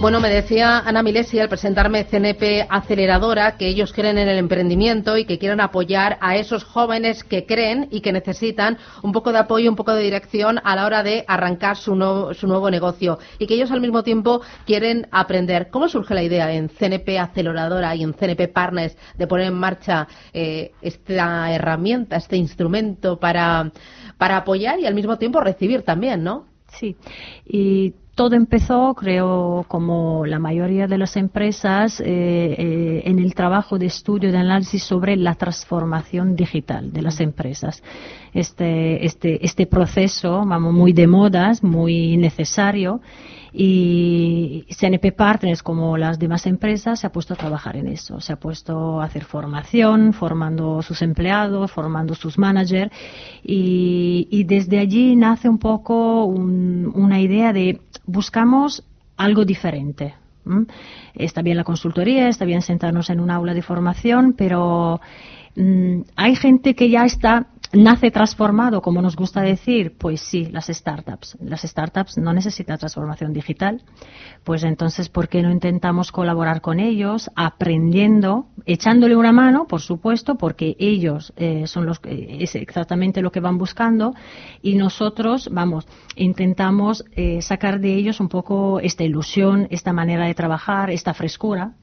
Bueno, me decía Ana Milesi al presentarme CNP Aceleradora que ellos creen en el emprendimiento y que quieren apoyar a esos jóvenes que creen y que necesitan un poco de apoyo, un poco de dirección a la hora de arrancar su, nuevo negocio y que ellos al mismo tiempo quieren aprender. ¿Cómo surge la idea en CNP Aceleradora y en CNP Partners de poner en marcha eh, esta herramienta, este instrumento para, para apoyar y al mismo tiempo recibir también, ¿no? Sí, y todo empezó, creo, como la mayoría de las empresas, eh, eh, en el trabajo de estudio, de análisis sobre la transformación digital de las empresas. Este, este, este proceso, vamos, muy de modas, muy necesario y CNP Partners, como las demás empresas, se ha puesto a trabajar en eso. Se ha puesto a hacer formación, formando sus empleados, formando sus managers. Y, desde allí nace un poco una idea de buscamos algo diferente. Está bien la consultoría, está bien sentarnos en un aula de formación, pero mm, hay gente que ya está nace transformado, como nos gusta decir, pues sí, las startups. Las startups no necesitan transformación digital, pues entonces, ¿por qué no intentamos colaborar con ellos, aprendiendo, echándole una mano, por supuesto, porque ellos eh, son los es exactamente lo que van buscando y nosotros, vamos, intentamos eh, sacar de ellos un poco esta ilusión, esta manera de trabajar, esta frescura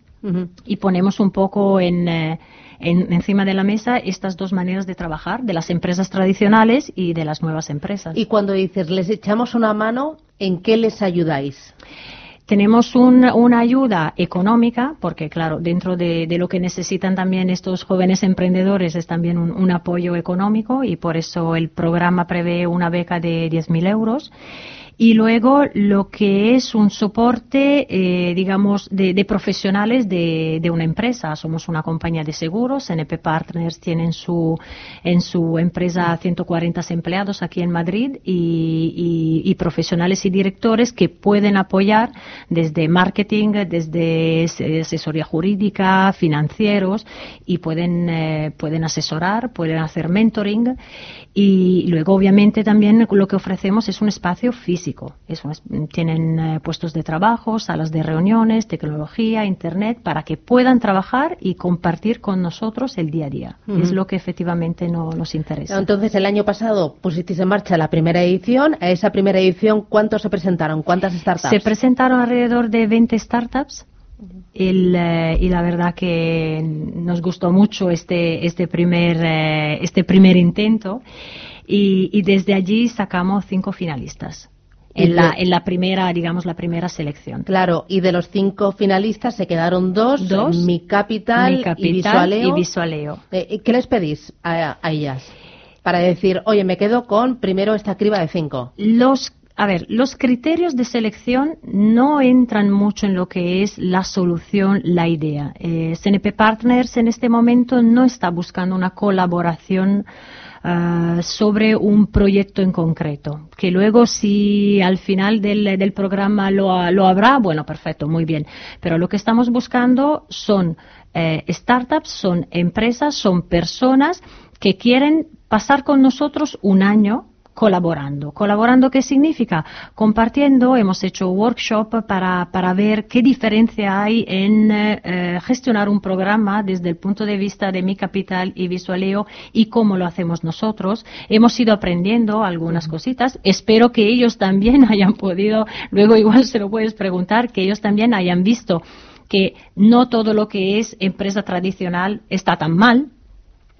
y ponemos un poco en eh, encima de la mesa estas dos maneras de trabajar, de las empresas tradicionales y de las nuevas empresas. Y cuando dices, les echamos una mano, ¿en qué les ayudáis? Tenemos una ayuda económica, porque claro, dentro de, lo que necesitan también estos jóvenes emprendedores es también un, apoyo económico y por eso el programa prevé una beca de 10.000 euros y luego lo que es un soporte, eh, digamos, de, profesionales de, una empresa. Somos una compañía de seguros, NP Partners tienen su, en su empresa 140 empleados aquí en Madrid y, profesionales y directores que pueden apoyar desde marketing, desde asesoría jurídica, financieros y pueden, eh, pueden asesorar, pueden hacer mentoring y luego obviamente también lo que ofrecemos es un espacio físico tienen eh, puestos de trabajo, salas de reuniones, tecnología, internet, para que puedan trabajar y compartir con nosotros el día a día. Es lo que efectivamente no, nos interesa. Entonces, el año pasado pusisteis en marcha la primera edición. A esa primera edición, ¿cuántos se presentaron? ¿Cuántas startups? Se presentaron alrededor de 20 startups. Eh, y la verdad que nos gustó mucho este, este, primer, eh, este primer intento y, y desde allí sacamos cinco finalistas en la, en la primera, digamos, la primera selección. Claro, y de los cinco finalistas se quedaron dos, dos Mi Capital, y Visualeo. Y Visualeo. Eh, ¿Qué les pedís a, ellas? Para decir, oye, me quedo con primero esta criba de cinco. Los a ver, los criterios de selección no entran mucho en lo que es la solución, la idea. Eh, CNP Partners en este momento no está buscando una colaboración Ah, sobre un proyecto en concreto. Que luego si al final del, del programa lo, lo, habrá, bueno, perfecto, muy bien. Pero lo que estamos buscando son eh, startups, son empresas, son personas que quieren pasar con nosotros un año colaborando. ¿Colaborando qué significa? Compartiendo, hemos hecho workshop para, para ver qué diferencia hay en eh, gestionar un programa desde el punto de vista de mi capital y visualeo y cómo lo hacemos nosotros. Hemos ido aprendiendo algunas cositas. Espero que ellos también hayan podido, luego igual se lo puedes preguntar, que ellos también hayan visto que no todo lo que es empresa tradicional está tan mal,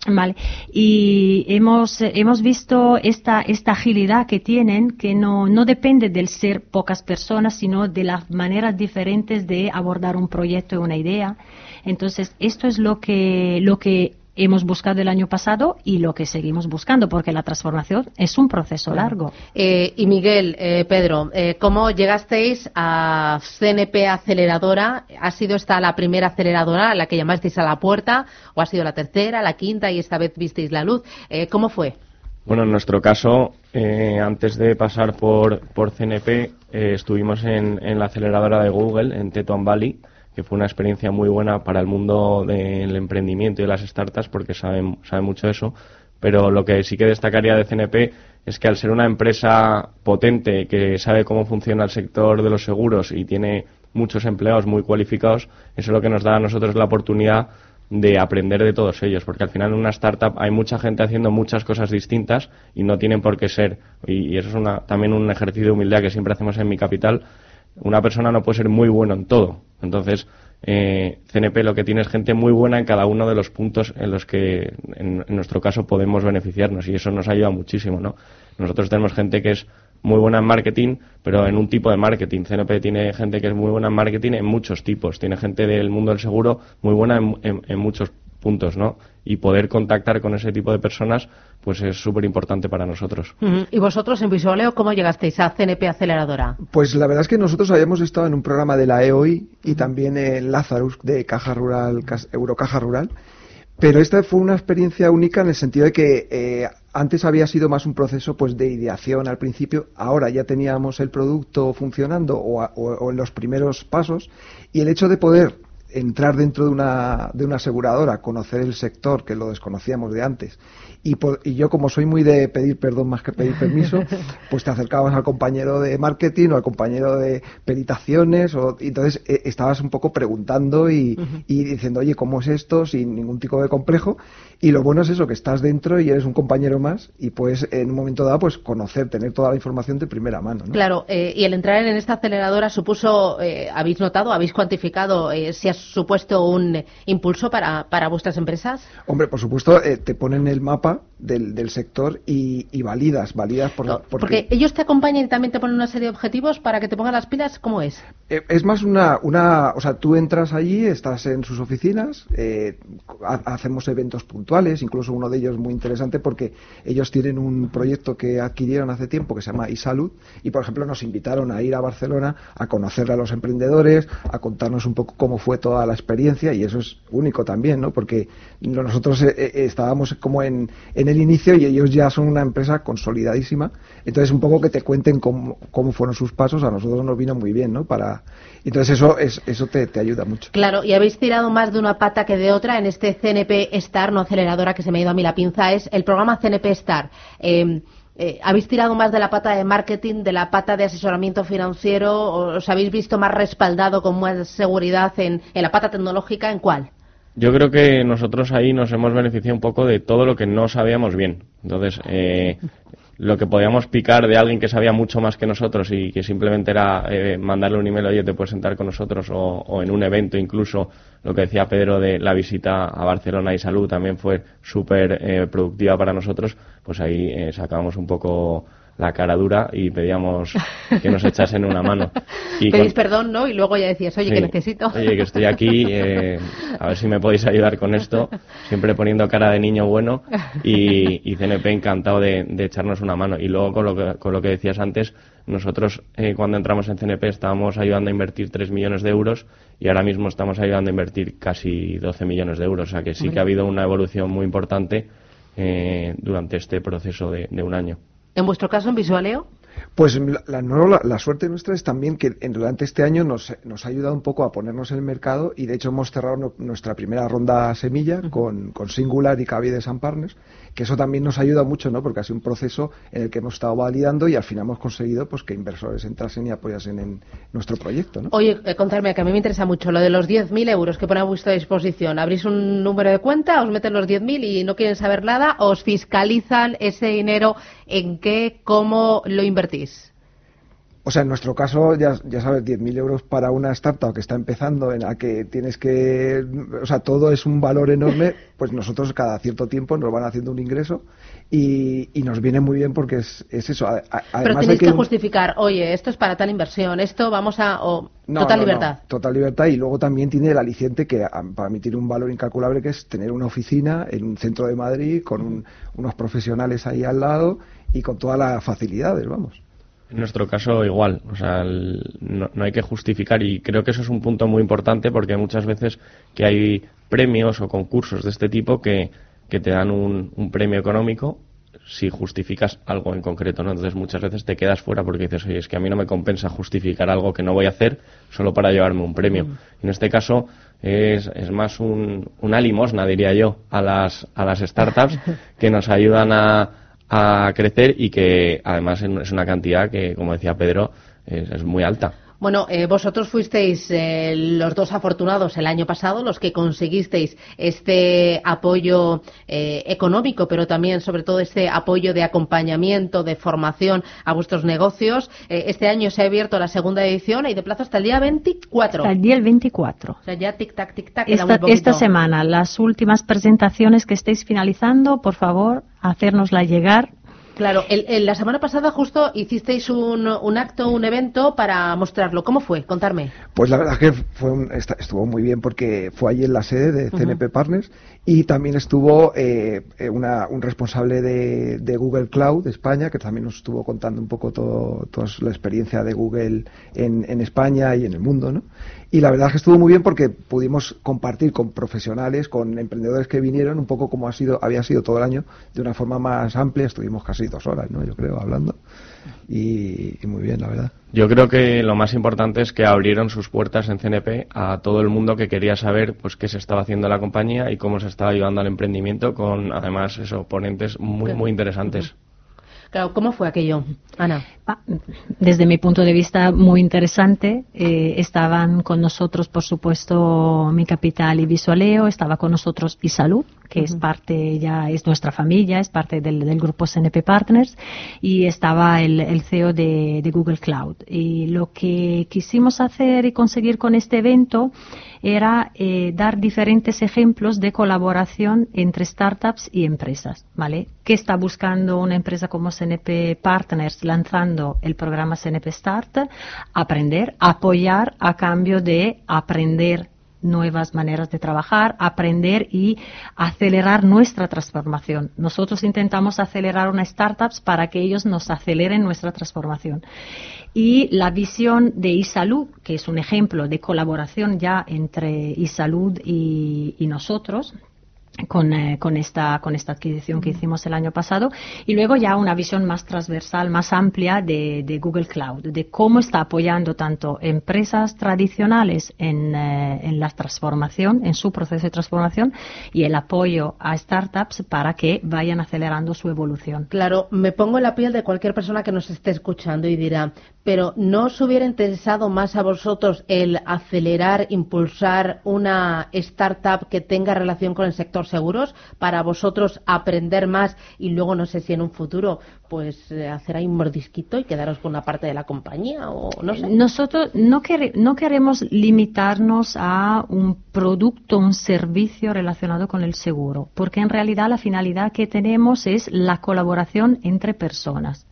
Vale. Y hemos, hemos visto esta, esta agilidad que tienen, que no, no depende del ser pocas personas, sino de las maneras diferentes de abordar un proyecto y una idea. Entonces, esto es lo que, lo que hemos buscado el año pasado y lo que seguimos buscando, porque la transformación es un proceso largo. Eh, y Miguel, eh, Pedro, eh, ¿cómo llegasteis a CNP Aceleradora? ¿Ha sido esta la primera aceleradora a la que llamasteis a la puerta o ha sido la tercera, la quinta y esta vez visteis la luz? ¿Cómo fue? Bueno, en nuestro caso, antes de pasar por, por CNP, estuvimos en, en, la aceleradora de Google, en Teton Valley, que fue una experiencia muy buena para el mundo del emprendimiento y de las startups porque saben, saben mucho eso. pero lo que sí que destacaría de CNP es que al ser una empresa potente que sabe cómo funciona el sector de los seguros y tiene muchos empleados muy cualificados, eso es lo que nos da a nosotros la oportunidad de aprender de todos ellos, porque al final en una startup hay mucha gente haciendo muchas cosas distintas y no tienen por qué ser, y, eso es también un ejercicio de humildad que siempre hacemos en mi capital, una persona no puede ser muy bueno en todo. Entonces, eh, CNP lo que tiene es gente muy buena en cada uno de los puntos en los que, en, nuestro caso, podemos beneficiarnos y eso nos ayuda muchísimo, ¿no? Nosotros tenemos gente que es muy buena en marketing, pero en un tipo de marketing. CNP tiene gente que es muy buena en marketing en muchos tipos. Tiene gente del mundo del seguro muy buena en, en muchos puntos, ¿no? Y poder contactar con ese tipo de personas, pues es súper importante para nosotros. ¿Y vosotros en Visualeo cómo llegasteis a CNP Aceleradora? Pues la verdad es que nosotros habíamos estado en un programa de la EOI y también en Lazarus de Caja Rural, Eurocaja Rural. Pero esta fue una experiencia única en el sentido de que eh, antes había sido más un proceso pues de ideación al principio, ahora ya teníamos el producto funcionando o en los primeros pasos y el hecho de poder entrar dentro de una, de una aseguradora, conocer el sector que lo desconocíamos de antes y, y, yo como soy muy de pedir perdón más que pedir permiso, pues te acercabas al compañero de marketing o al compañero de peritaciones o y entonces eh, estabas un poco preguntando y, y, diciendo, oye, ¿cómo es esto? Sin ningún tipo de complejo. Y lo bueno es eso, que estás dentro y eres un compañero más y puedes en un momento dado pues conocer, tener toda la información de primera mano. Claro, eh, y el entrar en esta aceleradora supuso, eh, ¿habéis notado, habéis cuantificado si ha supuesto un impulso para, para vuestras empresas? Hombre, por supuesto, te ponen el mapa del, del sector y, y, validas, validas por, porque... ellos te acompañan y también te ponen una serie de objetivos para que te pongan las pilas, ¿cómo es? Eh, es más una, una, o sea, tú entras allí, estás en sus oficinas, eh, hacemos eventos puntuales, incluso uno de ellos muy interesante porque ellos tienen un proyecto que adquirieron hace tiempo que se llama iSalud y, por ejemplo, nos invitaron a ir a Barcelona a conocer a los emprendedores, a contarnos un poco cómo fue toda la experiencia y eso es único también, ¿no? Porque nosotros eh, estábamos como en, en el inicio y ellos ya son una empresa consolidadísima. Entonces, un poco que te cuenten cómo, fueron sus pasos, a nosotros nos vino muy bien, ¿no? Para, entonces, eso, es, eso te, ayuda mucho. Claro, y habéis tirado más de una pata que de otra en este CNP Star, no aceleradora, que se me ha ido a mí la pinza, es el programa CNP Star. Em, eh, ¿Habéis tirado más de la pata de marketing, de la pata de asesoramiento financiero? ¿O ¿Os habéis visto más respaldado con más seguridad en, en la pata tecnológica? ¿En cuál? Yo creo que nosotros ahí nos hemos beneficiado un poco de todo lo que no sabíamos bien. Entonces, eh, lo que podíamos picar de alguien que sabía mucho más que nosotros y que simplemente era eh, mandarle un email, oye, te puedes sentar con nosotros, o, en un evento incluso, lo que decía Pedro de la visita a Barcelona y Salud también fue súper eh, productiva para nosotros, pues ahí sacamos un poco la cara dura y pedíamos que nos echasen una mano. Y Pedís perdón, ¿no? Y luego ya decías, oye, que necesito. Oye, que estoy aquí, eh, a ver si me podéis ayudar con esto, siempre poniendo cara de niño bueno y, y CNP encantado de, echarnos una mano. Y luego con lo que, con lo que decías antes, nosotros eh, cuando entramos en CNP estábamos ayudando a invertir 3 millones de euros y ahora mismo estamos ayudando a invertir casi 12 millones de euros. O sea que sí que ha habido una evolución muy importante eh, durante este proceso de un año. ¿En vuestro caso en Visualeo? Pues la, la, suerte nuestra es también que durante este año nos, nos, ha ayudado un poco a ponernos en el mercado y de hecho hemos cerrado nuestra primera ronda semilla con, con, Singular y Cavide San Partners, que eso también nos ayuda mucho, ¿no? Porque ha sido un proceso en el que hemos estado validando y al final hemos conseguido pues que inversores entrasen y apoyasen en nuestro proyecto, ¿no? Oye, eh, contarme que a mí me interesa mucho lo de los 10.000 euros que pone a vuestra disposición. ¿Abrís un número de cuenta, os meten los 10.000 y no quieren saber nada, os fiscalizan ese dinero en qué, cómo lo invertís? O sea, en nuestro caso, ya, ya sabes, 10.000 euros para una startup que está empezando, en la que tienes que. O sea, todo es un valor enorme, pues nosotros cada cierto tiempo nos van haciendo un ingreso y, nos viene muy bien porque es, eso. Pero tenéis que, justificar, oye, esto es para tal inversión, esto vamos a. total libertad. total libertad y luego también tiene el aliciente que para mí tiene un valor incalculable que es tener una oficina en un centro de Madrid con unos profesionales ahí al lado y con todas las facilidades, vamos. En nuestro caso igual, o sea, no, hay que justificar y creo que eso es un punto muy importante porque muchas veces que hay premios o concursos de este tipo que, que te dan un, premio económico si justificas algo en concreto, ¿no? Entonces muchas veces te quedas fuera porque dices, oye, es que a mí no me compensa justificar algo que no voy a hacer solo para llevarme un premio. Mm. En este caso es, es más un, una limosna, diría yo, a las, a las startups que nos ayudan a, a crecer y que además es una cantidad que, como decía Pedro, es muy alta. Bueno, eh, vosotros fuisteis eh, los dos afortunados el año pasado, los que conseguisteis este apoyo eh, económico, pero también, sobre todo, este apoyo de acompañamiento, de formación a vuestros negocios. este año se ha abierto la segunda edición y de plazo hasta el día 24. Hasta el día 24. O sea, ya tic-tac, tic-tac. Esta, esta semana, las últimas presentaciones que estéis finalizando, por favor, hacérnosla llegar Claro, la semana pasada justo hicisteis un, un, acto, un evento para mostrarlo. ¿Cómo fue? Contarme. Pues la verdad que fue estuvo muy bien porque fue allí en la sede de CNP Partners y también estuvo eh, eh, un responsable de, Google Cloud de España que también nos estuvo contando un poco todo, toda la experiencia de Google en, en España y en el mundo, ¿no? Y la verdad es que estuvo muy bien porque pudimos compartir con profesionales, con emprendedores que vinieron, un poco como ha sido, había sido todo el año, de una forma más amplia. Estuvimos casi dos horas, ¿no? Yo creo, hablando. Y, muy bien, la verdad. Yo creo que lo más importante es que abrieron sus puertas en CNP a todo el mundo que quería saber pues qué se estaba haciendo la compañía y cómo se estaba ayudando al emprendimiento con además esos ponentes muy muy interesantes. Claro, ¿cómo fue aquello, Ana? Desde mi punto de vista, muy interesante. Eh, estaban con nosotros, por supuesto, Mi Capital y Visualeo, estaba con nosotros Isalud, que es parte, ya es nuestra familia, es parte del, grupo CNP Partners, y estaba el, CEO de, Google Cloud. Y lo que quisimos hacer y conseguir con este evento era eh, dar diferentes ejemplos de colaboración entre startups y empresas, ¿vale? ¿Qué está buscando una empresa como CNP Partners lanzando el programa CNP Start? Aprender, apoyar a cambio de aprender nuevas maneras de trabajar, aprender y acelerar nuestra transformación. Nosotros intentamos acelerar una startups para que ellos nos aceleren nuestra transformación. Y la visión de iSalud, que es un ejemplo de colaboración ya entre iSalud y, y nosotros, con, eh, con, esta, con esta adquisición que hicimos el año pasado y luego ya una visión más transversal, más amplia de, de Google Cloud, de cómo está apoyando tanto empresas tradicionales en, eh, en, la transformación, en su proceso de transformación y el apoyo a startups para que vayan acelerando su evolución. Claro, me pongo en la piel de cualquier persona que nos esté escuchando y dirá, pero ¿no os hubiera interesado más a vosotros el acelerar, impulsar una startup que tenga relación con el sector seguros para vosotros aprender más y luego no sé si en un futuro pues eh, hacer ahí un mordisquito y quedaros con una parte de la compañía o no sé. Nosotros no, no queremos limitarnos a un producto, un servicio relacionado con el seguro, porque en realidad la finalidad que tenemos es la colaboración entre personas.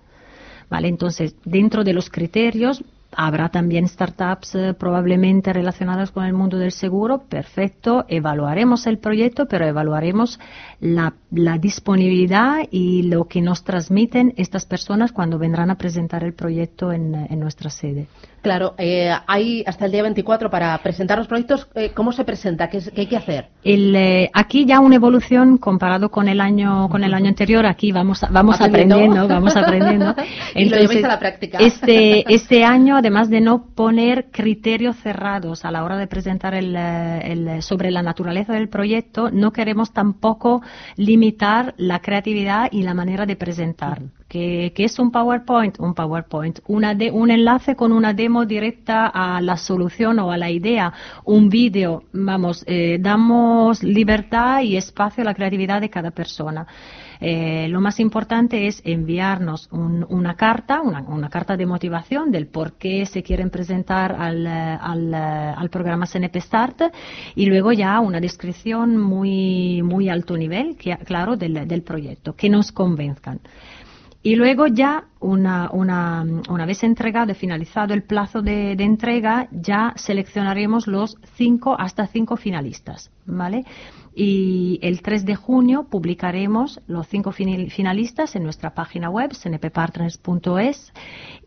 ¿Vale? Entonces, dentro de los criterios Habrá también startups eh, probablemente relacionadas con el mundo del seguro. Perfecto, evaluaremos el proyecto, pero evaluaremos la, disponibilidad y lo que nos transmiten estas personas cuando vendrán a presentar el proyecto en nuestra sede. Claro, eh, hay hasta el día 24 para presentar los proyectos. Eh, ¿Cómo se presenta? ¿Qué, hay que hacer? Eh, aquí ya una evolución comparado con el año con el año anterior. Aquí vamos vamos aprendiendo, vamos aprendiendo. y lo lleváis a la práctica. Este este año, además de no poner criterios cerrados a la hora de presentar el, sobre la naturaleza del proyecto, no queremos tampoco limitar la creatividad y la manera de presentar que, es un PowerPoint, un PowerPoint, una de, un enlace con una demo directa a la solución o a la idea, un vídeo, vamos, eh, damos libertad y espacio a la creatividad de cada persona. Eh, lo más importante es enviarnos una carta, una, carta de motivación del por qué se quieren presentar al, al, al, programa CNP Start y luego ya una descripción muy, muy alto nivel, claro, del, del proyecto, que nos convenzcan. Y luego ya, una, una, una vez entregado y finalizado el plazo de, de, entrega, ya seleccionaremos los cinco hasta cinco finalistas, ¿vale? Y el 3 de junio publicaremos los cinco finalistas en nuestra página web, cnppartners.es.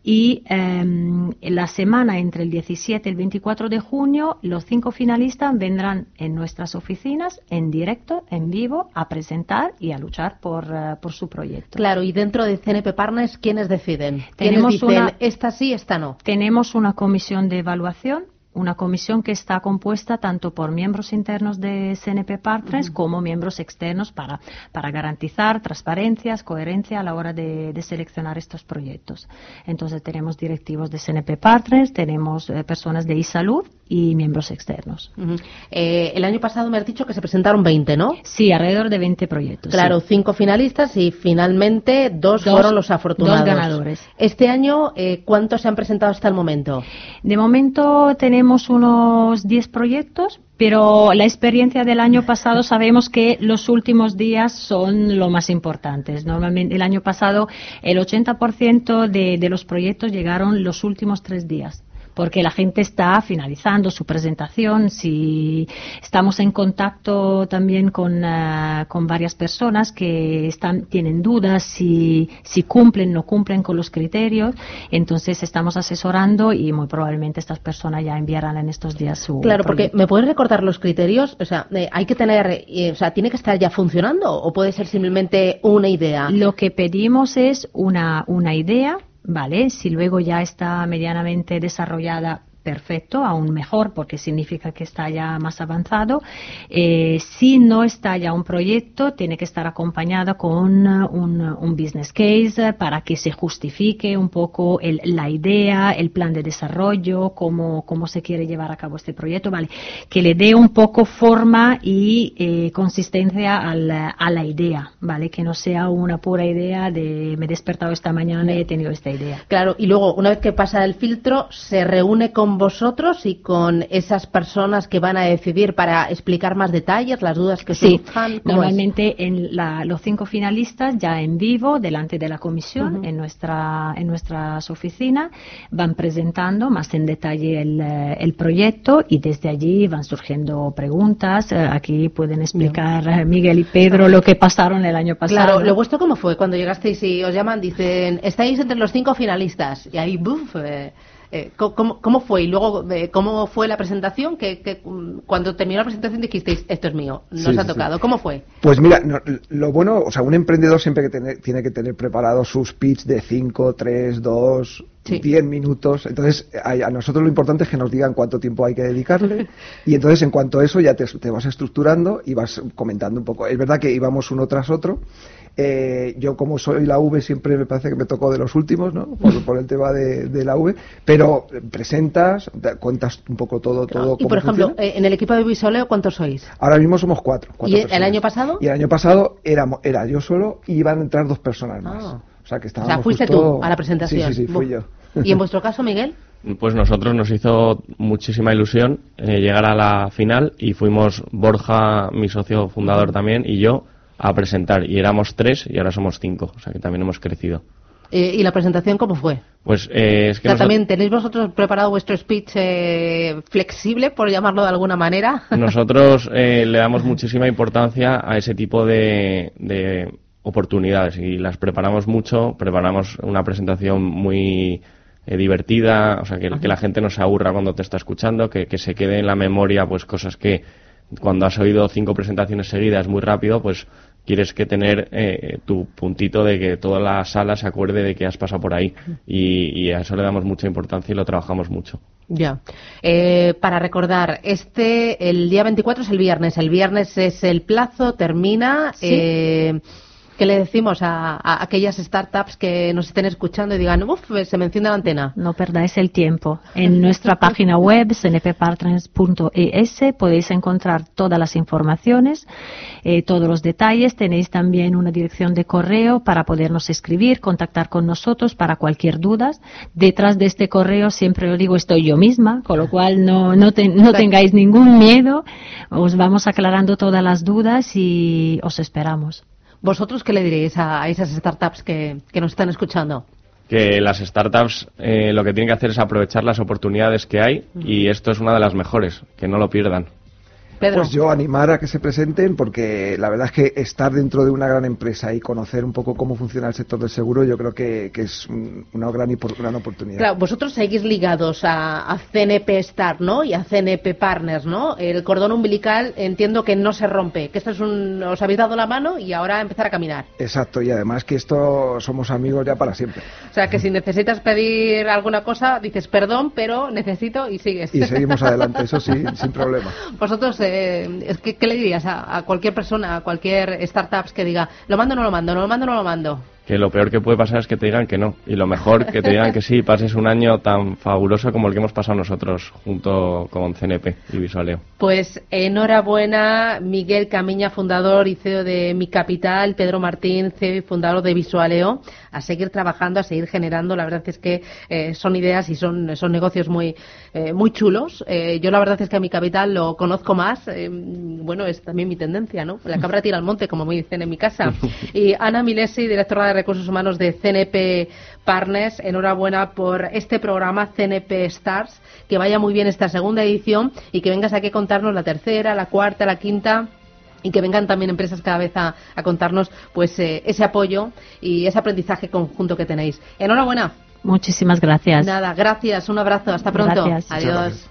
Y eh, la semana entre el 17 y el 24 de junio, los cinco finalistas vendrán en nuestras oficinas, en directo, en vivo, a presentar y a luchar por, uh, por su proyecto. Claro, y dentro de CNP Partners, ¿quiénes deciden? Tenemos ¿Quiénes dicen, una, esta sí, esta no? Tenemos una comisión de evaluación una comisión que está compuesta tanto por miembros internos de CNP Partners uh -huh. como miembros externos para, para garantizar transparencia, coherencia a la hora de, de, seleccionar estos proyectos. Entonces tenemos directivos de CNP Partners, tenemos eh, personas de e-salud y miembros externos. Uh -huh. eh, el año pasado me has dicho que se presentaron 20, ¿no? Sí, alrededor de 20 proyectos. Claro, sí. cinco finalistas y finalmente dos, dos, fueron los afortunados. Dos ganadores. Este año, eh, ¿cuántos se han presentado hasta el momento? De momento tenemos tenemos unos 10 proyectos, pero la experiencia del año pasado sabemos que los últimos días son lo más importantes. Normalmente el año pasado el 80% de, de los proyectos llegaron los últimos tres días porque la gente está finalizando su presentación, si estamos en contacto también con, uh, con varias personas que están, tienen dudas si, si cumplen o no cumplen con los criterios, entonces estamos asesorando y muy probablemente estas personas ya enviarán en estos días su Claro, proyecto. porque ¿me puedes recordar los criterios? O sea, eh, hay que tener, eh, o sea, ¿tiene que estar ya funcionando o puede ser simplemente una idea? Lo que pedimos es una, una idea ¿vale? Si luego ya está medianamente desarrollada, perfecto, aún mejor, porque significa que está ya más avanzado. Eh, si no está ya un proyecto, tiene que estar acompañado con un, un business case para que se justifique un poco el, la idea, el plan de desarrollo, cómo, cómo se quiere llevar a cabo este proyecto, ¿vale? Que le dé un poco forma y eh, consistencia al, a la idea, ¿vale? Que no sea una pura idea de me he despertado esta mañana y he tenido esta idea. Claro, y luego, una vez que pasa el filtro, se reúne con vosotros y con esas personas que van a decidir para explicar más detalles, las dudas que sí, surjan. Normalmente es? en la, los cinco finalistas ya en vivo delante de la comisión uh -huh. en nuestra en nuestras oficinas van presentando más en detalle el, el, proyecto y desde allí van surgiendo preguntas. Aquí pueden explicar Bien. Miguel y Pedro lo que pasaron el año pasado. Claro, lo vuestro cómo fue cuando llegasteis y os llaman dicen estáis entre los cinco finalistas y ahí buf. Eh, eh, ¿cómo, ¿cómo, fue? Y luego, eh, ¿cómo fue la presentación? Que, que, cuando terminó la presentación dijisteis, esto es mío, nos sí, ha tocado. Sí. ¿Cómo fue? Pues mira, no, lo bueno, o sea, un emprendedor siempre que tener, tiene que tener preparado sus pitch de 5, 3, 2, 10 minutos. Entonces, a, a, nosotros lo importante es que nos digan cuánto tiempo hay que dedicarle. y entonces, en cuanto a eso, ya te, te vas estructurando y vas comentando un poco. Es verdad que íbamos uno tras otro. Eh, yo como soy la V siempre me parece que me tocó de los últimos, ¿no? Por, por el tema de, de, la V, pero presentas, cuentas un poco todo, todo. Y por ejemplo, funciona. en el equipo de Visoleo, ¿cuántos sois? Ahora mismo somos cuatro. cuatro ¿Y personas. el año pasado? Y el año pasado era, era yo solo y iban a entrar dos personas más. Ah. O sea que estábamos. O sea, fuiste justo... tú a la presentación. Sí, sí, sí, fui yo. ¿Y en vuestro caso, Miguel? Pues nosotros nos hizo muchísima ilusión eh, llegar a la final y fuimos Borja, mi socio fundador también, y yo a presentar. Y éramos tres y ahora somos cinco, o sea que también hemos crecido. Eh, ¿Y la presentación cómo fue? Pues eh, es que o sea, también tenéis vosotros preparado vuestro speech eh, flexible, por llamarlo de alguna manera. Nosotros eh, le damos muchísima importancia a ese tipo de, de oportunidades y las preparamos mucho. Preparamos una presentación muy eh, divertida, o sea, que, que, la gente no se aburra cuando te está escuchando, que, que, se quede en la memoria pues cosas que cuando has oído cinco presentaciones seguidas muy rápido, pues quieres que tener eh, tu puntito de que toda la sala se acuerde de que has pasado por ahí y, y a eso le damos mucha importancia y lo trabajamos mucho. Ya. Eh, para recordar, este, el día 24 es el viernes. El viernes es el plazo, termina. ¿Sí? Eh, ¿Qué le decimos a, a, aquellas startups que nos estén escuchando y digan, uff, se me enciende la antena? No perdáis el tiempo. En nuestra página web, cnppartners.es, podéis encontrar todas las informaciones, eh, todos los detalles. Tenéis también una dirección de correo para podernos escribir, contactar con nosotros para cualquier duda. Detrás de este correo, siempre os digo, estoy yo misma, con lo cual no, no, te, no tengáis ningún miedo. Os vamos aclarando todas las dudas y os esperamos. ¿Vosotros qué le diréis a, esas startups que, nos están escuchando? que las startups eh, lo que tienen que hacer es aprovechar las oportunidades que hay y esto es una de las mejores, que no lo pierdan. Pues yo animar a que se presenten porque la verdad es que estar dentro de una gran empresa y conocer un poco cómo funciona el sector del seguro yo creo que, es una gran, gran oportunidad. Claro, vosotros seguís ligados a, CNP Star, ¿no? Y a CNP Partners, ¿no? El cordón umbilical entiendo que no se rompe, que esto es un... os habéis dado la mano y ahora empezar a caminar. Exacto, y además que esto somos amigos ya para siempre. O sea, que si necesitas pedir alguna cosa, dices perdón, pero necesito y sigues. Y seguimos adelante, eso sí, sin problema. Vosotros eh, ¿qué, le dirías a, cualquier persona, a cualquier startup que diga, lo mando o no lo mando, no lo mando no lo mando? Que lo peor que puede pasar es que te digan que no. Y lo mejor que te digan que sí, pases un año tan fabuloso como el que hemos pasado nosotros junto con CNP y Visualeo. Pues enhorabuena, Miguel Camiña, fundador y CEO de Mi Capital, Pedro Martín, CEO y fundador de Visualeo, a seguir trabajando, a seguir generando. La verdad es que eh, son ideas y son, son negocios muy, eh, muy chulos. Eh, yo la verdad es que a Mi Capital lo conozco más. bueno, es también mi tendencia, ¿no? La cabra tira al monte, como me dicen en mi casa. Y Ana Milesi, directora de Recursos Humanos de CNP Partners. Enhorabuena por este programa CNP Stars. Que vaya muy bien esta segunda edición y que vengas aquí a contarnos la tercera, la cuarta, la quinta y que vengan también empresas cada vez a, contarnos pues eh, ese apoyo y ese aprendizaje conjunto que tenéis. Enhorabuena. Muchísimas gracias. Nada, gracias, un abrazo, hasta pronto. Adiós.